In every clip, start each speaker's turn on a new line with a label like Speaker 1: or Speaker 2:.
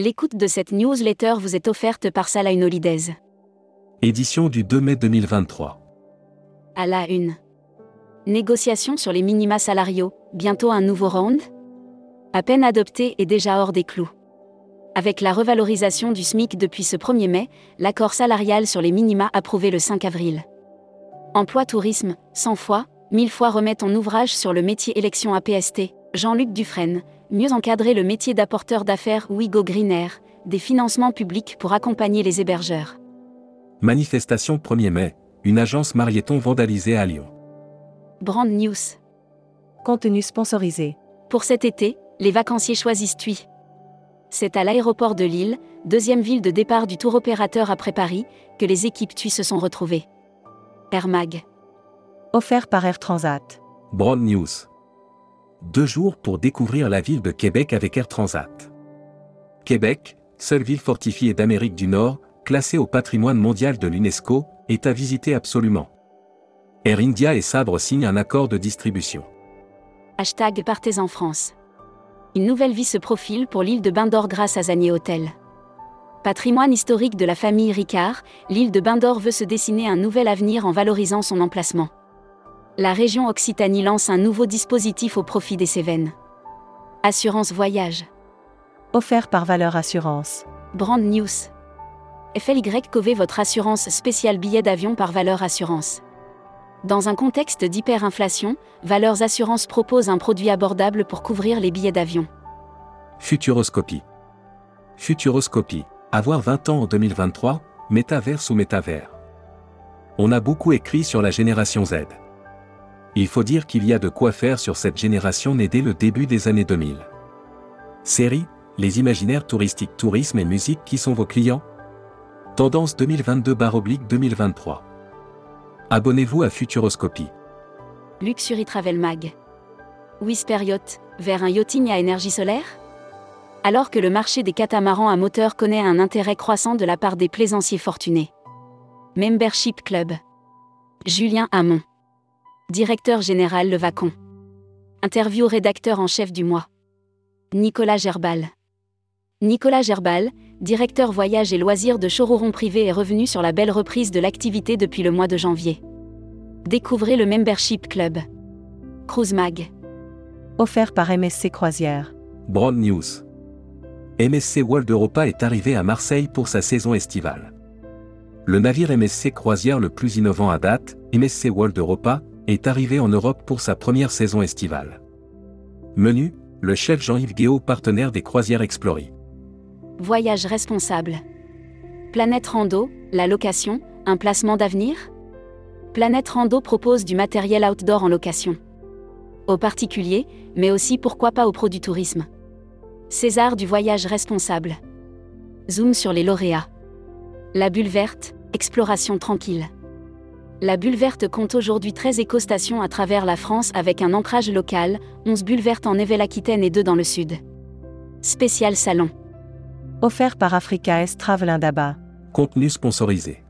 Speaker 1: L'écoute de cette newsletter vous est offerte par Salah Holidays.
Speaker 2: Édition du 2 mai 2023.
Speaker 1: À la une. Négociations sur les minima salariaux, bientôt un nouveau round? À peine adopté et déjà hors des clous. Avec la revalorisation du SMIC depuis ce 1er mai, l'accord salarial sur les minima approuvé le 5 avril. Emploi tourisme, 100 fois, 1000 fois remettent en ouvrage sur le métier élection APST, Jean-Luc Dufresne, mieux encadrer le métier d'apporteur d'affaires Wigo Greener, des financements publics pour accompagner les hébergeurs.
Speaker 2: Manifestation 1er mai, une agence Marieton vandalisée à Lyon.
Speaker 1: Brand News.
Speaker 3: Contenu sponsorisé.
Speaker 1: Pour cet été, les vacanciers choisissent TUI. C'est à l'aéroport de Lille, deuxième ville de départ du tour opérateur après Paris, que les équipes TUI se sont retrouvées. Air Mag.
Speaker 3: Offert par Air Transat.
Speaker 2: Broad News. Deux jours pour découvrir la ville de Québec avec Air Transat. Québec, seule ville fortifiée d'Amérique du Nord, classée au patrimoine mondial de l'UNESCO, est à visiter absolument. Air India et Sabre signent un accord de distribution.
Speaker 1: Hashtag Partez en France. Une nouvelle vie se profile pour l'île de Bain d'Or grâce à Zanier Hôtel. Patrimoine historique de la famille Ricard, l'île de Bain d'Or veut se dessiner un nouvel avenir en valorisant son emplacement. La région Occitanie lance un nouveau dispositif au profit des Cévennes. Assurance voyage.
Speaker 3: Offert par Valeur Assurance.
Speaker 1: Brand News. FLY Cové votre assurance spéciale billet d'avion par Valeur Assurance. Dans un contexte d'hyperinflation, Valeurs Assurance propose un produit abordable pour couvrir les billets d'avion.
Speaker 2: Futuroscopie. Futuroscopie. Avoir 20 ans en 2023, métaverse ou métavers. On a beaucoup écrit sur la génération Z. Il faut dire qu'il y a de quoi faire sur cette génération née dès le début des années 2000. Série, les imaginaires touristiques, tourisme et musique qui sont vos clients? Tendance 2022-2023. Abonnez-vous à Futuroscopie.
Speaker 1: Luxury Travel Mag. Whisper Yacht, vers un yachting à énergie solaire? Alors que le marché des catamarans à moteur connaît un intérêt croissant de la part des plaisanciers fortunés. Membership Club. Julien Hamon. Directeur général Le Vacon. Interview rédacteur en chef du mois. Nicolas Gerbal. Nicolas Gerbal, directeur voyage et loisirs de Chororon Privé est revenu sur la belle reprise de l'activité depuis le mois de janvier. Découvrez le Membership Club. Cruise Mag.
Speaker 3: Offert par MSC Croisière.
Speaker 2: Broad News. MSC World Europa est arrivé à Marseille pour sa saison estivale. Le navire MSC croisière le plus innovant à date, MSC World Europa, est arrivé en Europe pour sa première saison estivale. Menu, le chef Jean-Yves Guéot partenaire des croisières Explory.
Speaker 1: Voyage responsable. Planète Rando, la location, un placement d'avenir? Planète Rando propose du matériel outdoor en location. Aux particuliers, mais aussi pourquoi pas aux pros du tourisme. César du voyage responsable. Zoom sur les lauréats. La bulle verte, exploration tranquille. La bulle verte compte aujourd'hui 13 écostations à travers la France avec un ancrage local, 11 bulles vertes en Nouvelle-Aquitaine et 2 dans le sud. Spécial salon.
Speaker 3: Offert par Africa S Travel Indaba.
Speaker 2: Contenu sponsorisé.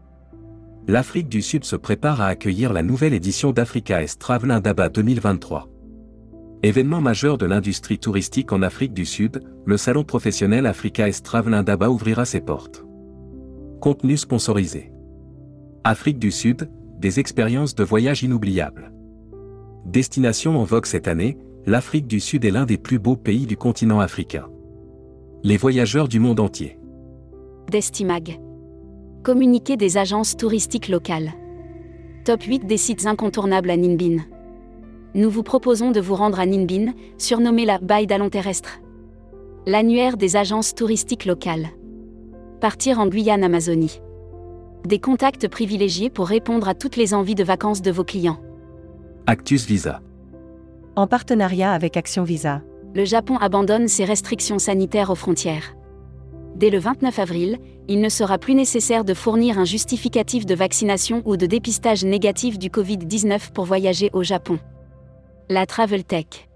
Speaker 2: L'Afrique du Sud se prépare à accueillir la nouvelle édition d'Africa S Travel Indaba 2023. Événement majeur de l'industrie touristique en Afrique du Sud, le salon professionnel Africa Est Travel Indaba ouvrira ses portes. Contenu sponsorisé. Afrique du Sud, des expériences de voyage inoubliables. Destination en vogue cette année, l'Afrique du Sud est l'un des plus beaux pays du continent africain. Les voyageurs du monde entier.
Speaker 1: Destimag. Communiqué des agences touristiques locales. Top 8 des sites incontournables à Ninbin nous vous proposons de vous rendre à Ninbin, surnommée la Baille d'Allons terrestre. L'annuaire des agences touristiques locales. Partir en Guyane Amazonie. Des contacts privilégiés pour répondre à toutes les envies de vacances de vos clients.
Speaker 2: Actus Visa.
Speaker 3: En partenariat avec Action Visa.
Speaker 1: Le Japon abandonne ses restrictions sanitaires aux frontières. Dès le 29 avril, il ne sera plus nécessaire de fournir un justificatif de vaccination ou de dépistage négatif du Covid-19 pour voyager au Japon. La Travel Tech.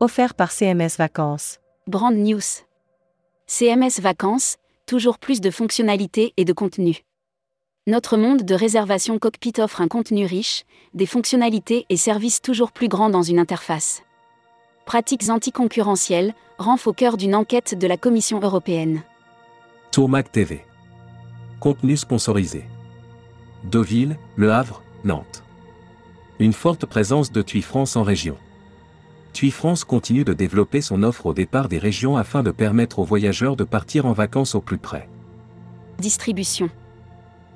Speaker 3: Offert par CMS Vacances.
Speaker 1: Brand News. CMS Vacances, toujours plus de fonctionnalités et de contenu. Notre monde de réservation cockpit offre un contenu riche, des fonctionnalités et services toujours plus grands dans une interface. Pratiques anticoncurrentielles, renf au cœur d'une enquête de la Commission européenne.
Speaker 2: Tourmac TV. Contenu sponsorisé. Deauville, Le Havre, Nantes. Une forte présence de TUI France en région. TUI France continue de développer son offre au départ des régions afin de permettre aux voyageurs de partir en vacances au plus près.
Speaker 1: Distribution.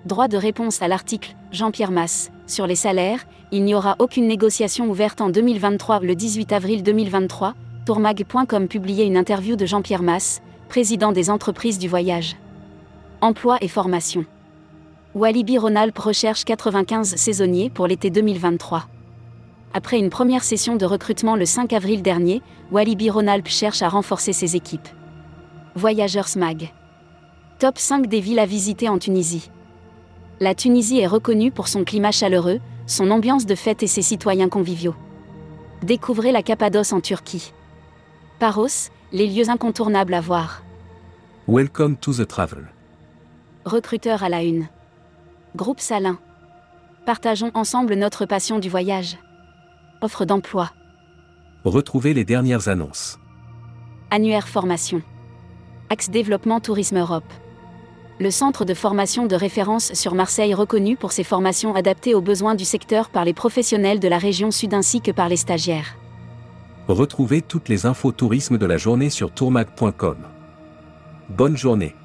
Speaker 1: Droit de réponse à l'article Jean-Pierre Masse. Sur les salaires, il n'y aura aucune négociation ouverte en 2023. Le 18 avril 2023, tourmag.com publiait une interview de Jean-Pierre Masse, président des entreprises du voyage. Emploi et formation. Walibi Rhône-Alpes recherche 95 saisonniers pour l'été 2023. Après une première session de recrutement le 5 avril dernier, Walibi Rhône-Alpes cherche à renforcer ses équipes. Voyageurs Mag. Top 5 des villes à visiter en Tunisie. La Tunisie est reconnue pour son climat chaleureux, son ambiance de fête et ses citoyens conviviaux. Découvrez la Cappadoce en Turquie. Paros, les lieux incontournables à voir.
Speaker 2: Welcome to the travel.
Speaker 1: Recruteur à la une. Groupe Salin. Partageons ensemble notre passion du voyage. Offre d'emploi.
Speaker 2: Retrouvez les dernières annonces.
Speaker 1: Annuaire formation. Axe développement Tourisme Europe. Le centre de formation de référence sur Marseille reconnu pour ses formations adaptées aux besoins du secteur par les professionnels de la région sud ainsi que par les stagiaires.
Speaker 2: Retrouvez toutes les infos tourisme de la journée sur tourmac.com. Bonne journée.